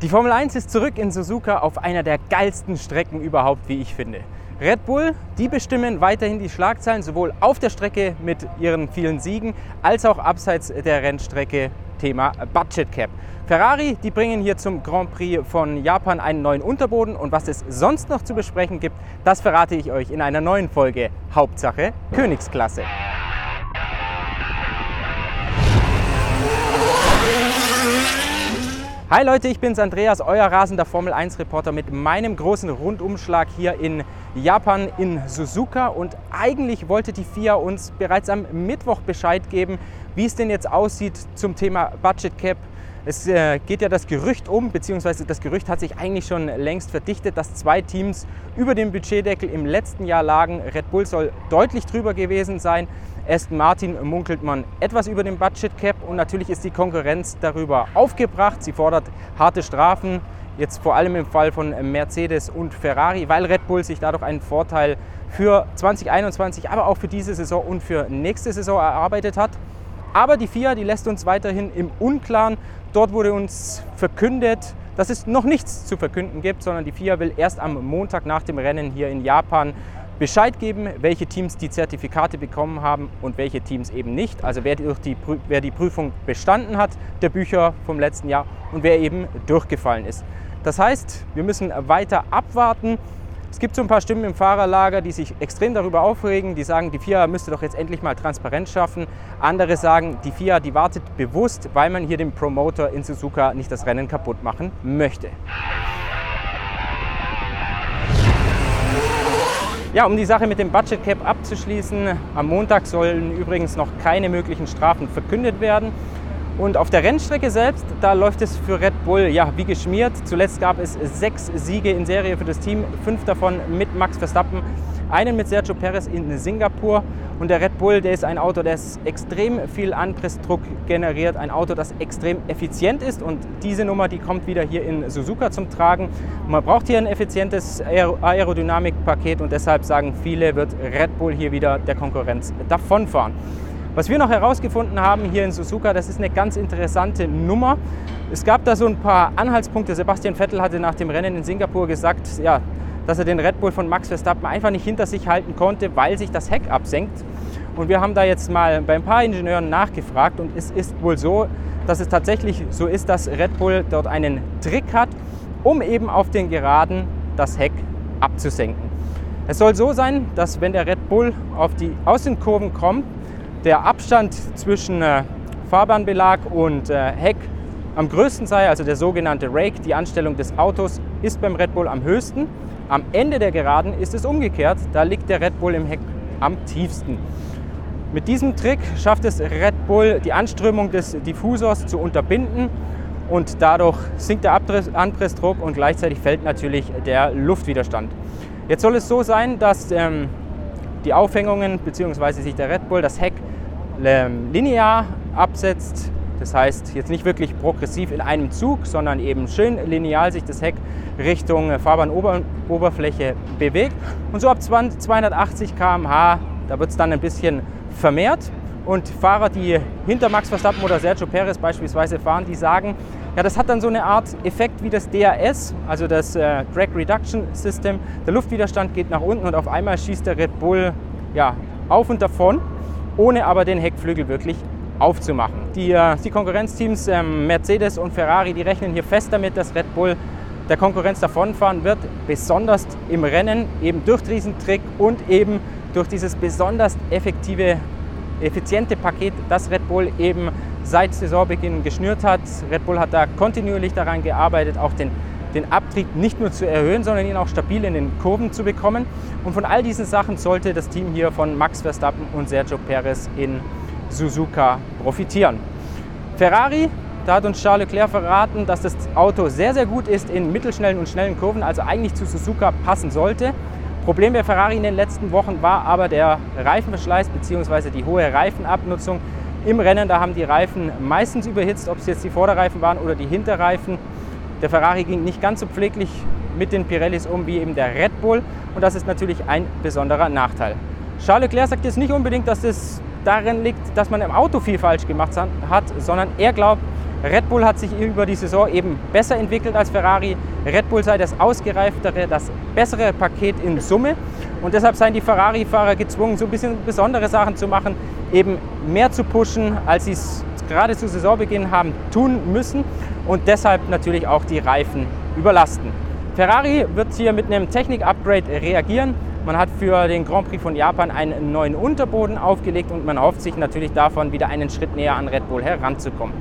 Die Formel 1 ist zurück in Suzuka auf einer der geilsten Strecken überhaupt, wie ich finde. Red Bull, die bestimmen weiterhin die Schlagzeilen, sowohl auf der Strecke mit ihren vielen Siegen, als auch abseits der Rennstrecke Thema Budget Cap. Ferrari, die bringen hier zum Grand Prix von Japan einen neuen Unterboden und was es sonst noch zu besprechen gibt, das verrate ich euch in einer neuen Folge Hauptsache Königsklasse. Hi Leute, ich bin's Andreas, euer rasender Formel 1 Reporter mit meinem großen Rundumschlag hier in Japan in Suzuka und eigentlich wollte die FIA uns bereits am Mittwoch Bescheid geben, wie es denn jetzt aussieht zum Thema Budget Cap. Es äh, geht ja das Gerücht um, beziehungsweise das Gerücht hat sich eigentlich schon längst verdichtet, dass zwei Teams über dem Budgetdeckel im letzten Jahr lagen. Red Bull soll deutlich drüber gewesen sein. Aston Martin munkelt man etwas über dem Budget Cap und natürlich ist die Konkurrenz darüber aufgebracht. Sie fordert harte Strafen, jetzt vor allem im Fall von Mercedes und Ferrari, weil Red Bull sich dadurch einen Vorteil für 2021, aber auch für diese Saison und für nächste Saison erarbeitet hat. Aber die FIA, die lässt uns weiterhin im Unklaren. Dort wurde uns verkündet, dass es noch nichts zu verkünden gibt, sondern die FIA will erst am Montag nach dem Rennen hier in Japan Bescheid geben, welche Teams die Zertifikate bekommen haben und welche Teams eben nicht. Also wer, durch die, wer die Prüfung bestanden hat, der Bücher vom letzten Jahr und wer eben durchgefallen ist. Das heißt, wir müssen weiter abwarten. Es gibt so ein paar Stimmen im Fahrerlager, die sich extrem darüber aufregen, die sagen, die FIA müsste doch jetzt endlich mal Transparenz schaffen. Andere sagen, die FIA, die wartet bewusst, weil man hier dem Promoter in Suzuka nicht das Rennen kaputt machen möchte. Ja, um die Sache mit dem Budget Cap abzuschließen, am Montag sollen übrigens noch keine möglichen Strafen verkündet werden. Und auf der Rennstrecke selbst, da läuft es für Red Bull ja wie geschmiert. Zuletzt gab es sechs Siege in Serie für das Team, fünf davon mit Max Verstappen einen mit Sergio Perez in Singapur. Und der Red Bull, der ist ein Auto, das extrem viel Anpressdruck generiert, ein Auto, das extrem effizient ist. Und diese Nummer, die kommt wieder hier in Suzuka zum Tragen. man braucht hier ein effizientes Aerodynamikpaket und deshalb sagen viele, wird Red Bull hier wieder der Konkurrenz davonfahren. Was wir noch herausgefunden haben hier in Suzuka, das ist eine ganz interessante Nummer. Es gab da so ein paar Anhaltspunkte. Sebastian Vettel hatte nach dem Rennen in Singapur gesagt, ja, dass er den Red Bull von Max Verstappen einfach nicht hinter sich halten konnte, weil sich das Heck absenkt. Und wir haben da jetzt mal bei ein paar Ingenieuren nachgefragt und es ist wohl so, dass es tatsächlich so ist, dass Red Bull dort einen Trick hat, um eben auf den Geraden das Heck abzusenken. Es soll so sein, dass wenn der Red Bull auf die Außenkurven kommt, der Abstand zwischen äh, Fahrbahnbelag und äh, Heck am größten sei, also der sogenannte Rake, die Anstellung des Autos, ist beim Red Bull am höchsten. Am Ende der Geraden ist es umgekehrt, da liegt der Red Bull im Heck am tiefsten. Mit diesem Trick schafft es Red Bull, die Anströmung des Diffusors zu unterbinden und dadurch sinkt der Anpressdruck und gleichzeitig fällt natürlich der Luftwiderstand. Jetzt soll es so sein, dass ähm, die Aufhängungen bzw. sich der Red Bull das Heck ähm, linear absetzt das heißt, jetzt nicht wirklich progressiv in einem Zug, sondern eben schön lineal sich das Heck Richtung Fahrbahnoberfläche bewegt. Und so ab 280 km/h, da wird es dann ein bisschen vermehrt. Und Fahrer, die hinter Max Verstappen oder Sergio Perez beispielsweise fahren, die sagen, ja, das hat dann so eine Art Effekt wie das DRS, also das äh, Drag Reduction System. Der Luftwiderstand geht nach unten und auf einmal schießt der Red Bull ja, auf und davon, ohne aber den Heckflügel wirklich aufzumachen. Die, äh, die Konkurrenzteams ähm, Mercedes und Ferrari, die rechnen hier fest damit, dass Red Bull der Konkurrenz davonfahren wird, besonders im Rennen, eben durch diesen Trick und eben durch dieses besonders effektive, effiziente Paket, das Red Bull eben seit Saisonbeginn geschnürt hat. Red Bull hat da kontinuierlich daran gearbeitet, auch den, den Abtrieb nicht nur zu erhöhen, sondern ihn auch stabil in den Kurven zu bekommen. Und von all diesen Sachen sollte das Team hier von Max Verstappen und Sergio Perez in Suzuka profitieren. Ferrari, da hat uns Charles Leclerc verraten, dass das Auto sehr, sehr gut ist in mittelschnellen und schnellen Kurven, also eigentlich zu Suzuka passen sollte. Problem bei Ferrari in den letzten Wochen war aber der Reifenverschleiß bzw. die hohe Reifenabnutzung im Rennen. Da haben die Reifen meistens überhitzt, ob es jetzt die Vorderreifen waren oder die Hinterreifen. Der Ferrari ging nicht ganz so pfleglich mit den Pirellis um wie eben der Red Bull und das ist natürlich ein besonderer Nachteil. Charles Leclerc sagt jetzt nicht unbedingt, dass das darin liegt, dass man im Auto viel falsch gemacht hat, sondern er glaubt, Red Bull hat sich über die Saison eben besser entwickelt als Ferrari. Red Bull sei das ausgereiftere, das bessere Paket in Summe. Und deshalb seien die Ferrari-Fahrer gezwungen, so ein bisschen besondere Sachen zu machen, eben mehr zu pushen, als sie es gerade zu Saisonbeginn haben tun müssen und deshalb natürlich auch die Reifen überlasten. Ferrari wird hier mit einem Technik-Upgrade reagieren. Man hat für den Grand Prix von Japan einen neuen Unterboden aufgelegt und man hofft sich natürlich davon, wieder einen Schritt näher an Red Bull heranzukommen.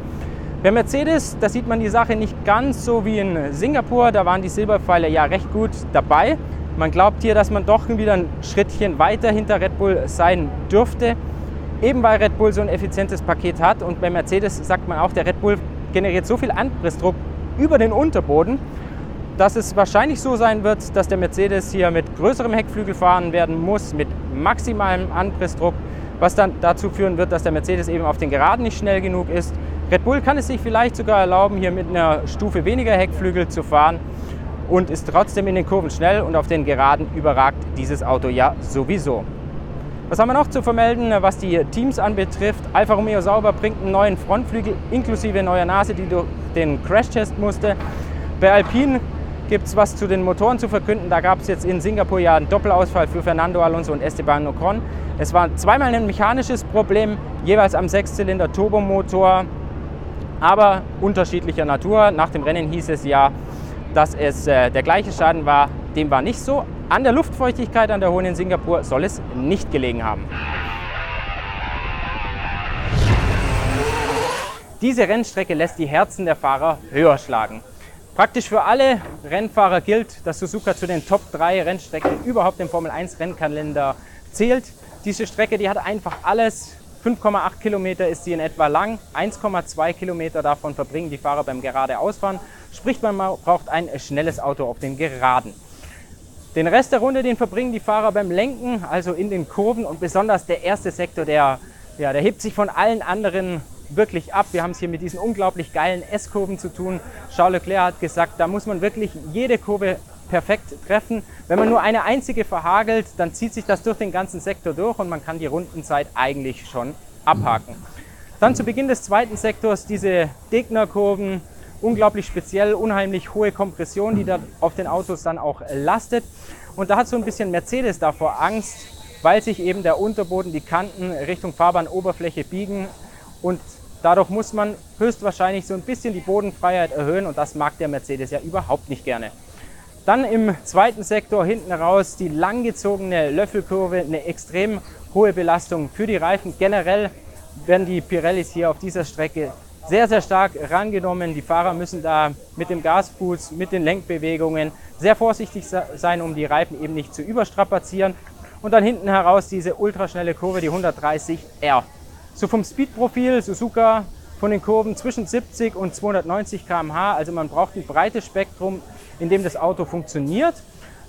Bei Mercedes, da sieht man die Sache nicht ganz so wie in Singapur. Da waren die Silberpfeile ja recht gut dabei. Man glaubt hier, dass man doch wieder ein Schrittchen weiter hinter Red Bull sein dürfte, eben weil Red Bull so ein effizientes Paket hat. Und bei Mercedes sagt man auch, der Red Bull generiert so viel Anpressdruck über den Unterboden, dass es wahrscheinlich so sein wird, dass der Mercedes hier mit größerem Heckflügel fahren werden muss, mit maximalem Anpressdruck, was dann dazu führen wird, dass der Mercedes eben auf den Geraden nicht schnell genug ist. Red Bull kann es sich vielleicht sogar erlauben, hier mit einer Stufe weniger Heckflügel zu fahren und ist trotzdem in den Kurven schnell und auf den Geraden überragt dieses Auto ja sowieso. Was haben wir noch zu vermelden, was die Teams anbetrifft? Alfa Romeo Sauber bringt einen neuen Frontflügel inklusive neuer Nase, die durch den Crashtest musste. Bei Alpine gibt es was zu den Motoren zu verkünden. Da gab es jetzt in Singapur ja einen Doppelausfall für Fernando Alonso und Esteban Ocon. Es war zweimal ein mechanisches Problem, jeweils am Sechszylinder Turbomotor, aber unterschiedlicher Natur. Nach dem Rennen hieß es ja, dass es äh, der gleiche Schaden war. Dem war nicht so. An der Luftfeuchtigkeit an der Hohen in Singapur soll es nicht gelegen haben. Diese Rennstrecke lässt die Herzen der Fahrer höher schlagen. Praktisch für alle Rennfahrer gilt, dass Suzuka zu den Top 3 Rennstrecken überhaupt im Formel 1 Rennkalender zählt. Diese Strecke, die hat einfach alles. 5,8 Kilometer ist sie in etwa lang. 1,2 Kilometer davon verbringen die Fahrer beim geradeausfahren. Sprich, man braucht ein schnelles Auto auf den Geraden. Den Rest der Runde, den verbringen die Fahrer beim Lenken, also in den Kurven und besonders der erste Sektor, der, ja, der hebt sich von allen anderen wirklich ab. Wir haben es hier mit diesen unglaublich geilen S-Kurven zu tun. Charles Leclerc hat gesagt, da muss man wirklich jede Kurve perfekt treffen. Wenn man nur eine einzige verhagelt, dann zieht sich das durch den ganzen Sektor durch und man kann die Rundenzeit eigentlich schon abhaken. Dann zu Beginn des zweiten Sektors diese Degner-Kurven, unglaublich speziell, unheimlich hohe Kompression, die da auf den Autos dann auch lastet. Und da hat so ein bisschen Mercedes davor Angst, weil sich eben der Unterboden, die Kanten Richtung Fahrbahnoberfläche biegen und dadurch muss man höchstwahrscheinlich so ein bisschen die Bodenfreiheit erhöhen und das mag der Mercedes ja überhaupt nicht gerne. Dann im zweiten Sektor hinten raus die langgezogene Löffelkurve, eine extrem hohe Belastung für die Reifen. Generell werden die Pirellis hier auf dieser Strecke sehr, sehr stark rangenommen. Die Fahrer müssen da mit dem Gasfuß, mit den Lenkbewegungen sehr vorsichtig sein, um die Reifen eben nicht zu überstrapazieren. Und dann hinten heraus diese ultraschnelle Kurve, die 130R. So vom Speedprofil Suzuka von den Kurven zwischen 70 und 290 km/h. Also man braucht ein breites Spektrum, in dem das Auto funktioniert.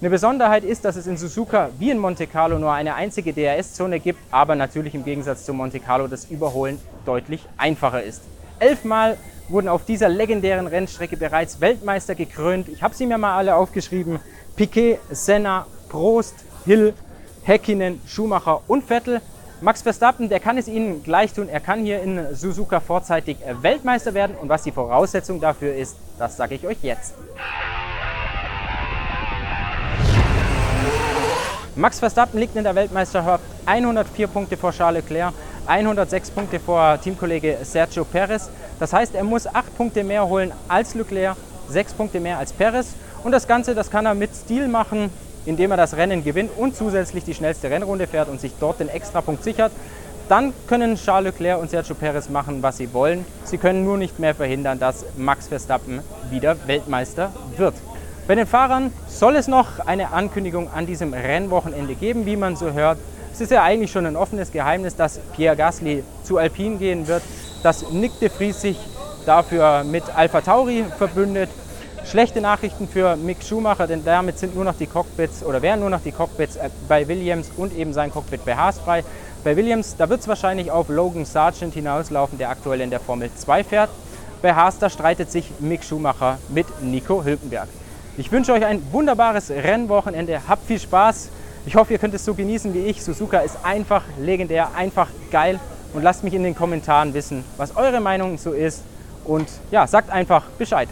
Eine Besonderheit ist, dass es in Suzuka wie in Monte Carlo nur eine einzige DRS-Zone gibt, aber natürlich im Gegensatz zu Monte Carlo das Überholen deutlich einfacher ist. Elfmal wurden auf dieser legendären Rennstrecke bereits Weltmeister gekrönt. Ich habe sie mir mal alle aufgeschrieben. Piquet, Senna, Prost, Hill, Häkkinen, Schumacher und Vettel. Max Verstappen, der kann es Ihnen gleich tun. Er kann hier in Suzuka vorzeitig Weltmeister werden. Und was die Voraussetzung dafür ist, das sage ich euch jetzt. Max Verstappen liegt in der Weltmeisterschaft 104 Punkte vor Charles Leclerc, 106 Punkte vor Teamkollege Sergio Perez. Das heißt, er muss 8 Punkte mehr holen als Leclerc, 6 Punkte mehr als Perez. Und das Ganze, das kann er mit Stil machen indem er das Rennen gewinnt und zusätzlich die schnellste Rennrunde fährt und sich dort den Extrapunkt sichert, dann können Charles Leclerc und Sergio Perez machen, was sie wollen. Sie können nur nicht mehr verhindern, dass Max Verstappen wieder Weltmeister wird. Bei den Fahrern soll es noch eine Ankündigung an diesem Rennwochenende geben, wie man so hört. Es ist ja eigentlich schon ein offenes Geheimnis, dass Pierre Gasly zu Alpine gehen wird, dass Nick de Vries sich dafür mit Alpha Tauri verbündet Schlechte Nachrichten für Mick Schumacher, denn damit sind nur noch die Cockpits oder wären nur noch die Cockpits äh, bei Williams und eben sein Cockpit bei Haas frei. Bei Williams, da wird es wahrscheinlich auf Logan Sargent hinauslaufen, der aktuell in der Formel 2 fährt. Bei Haas, da streitet sich Mick Schumacher mit Nico Hülkenberg. Ich wünsche euch ein wunderbares Rennwochenende. Habt viel Spaß. Ich hoffe, ihr könnt es so genießen wie ich. Suzuka ist einfach legendär, einfach geil. Und lasst mich in den Kommentaren wissen, was eure Meinung so ist und ja, sagt einfach Bescheid.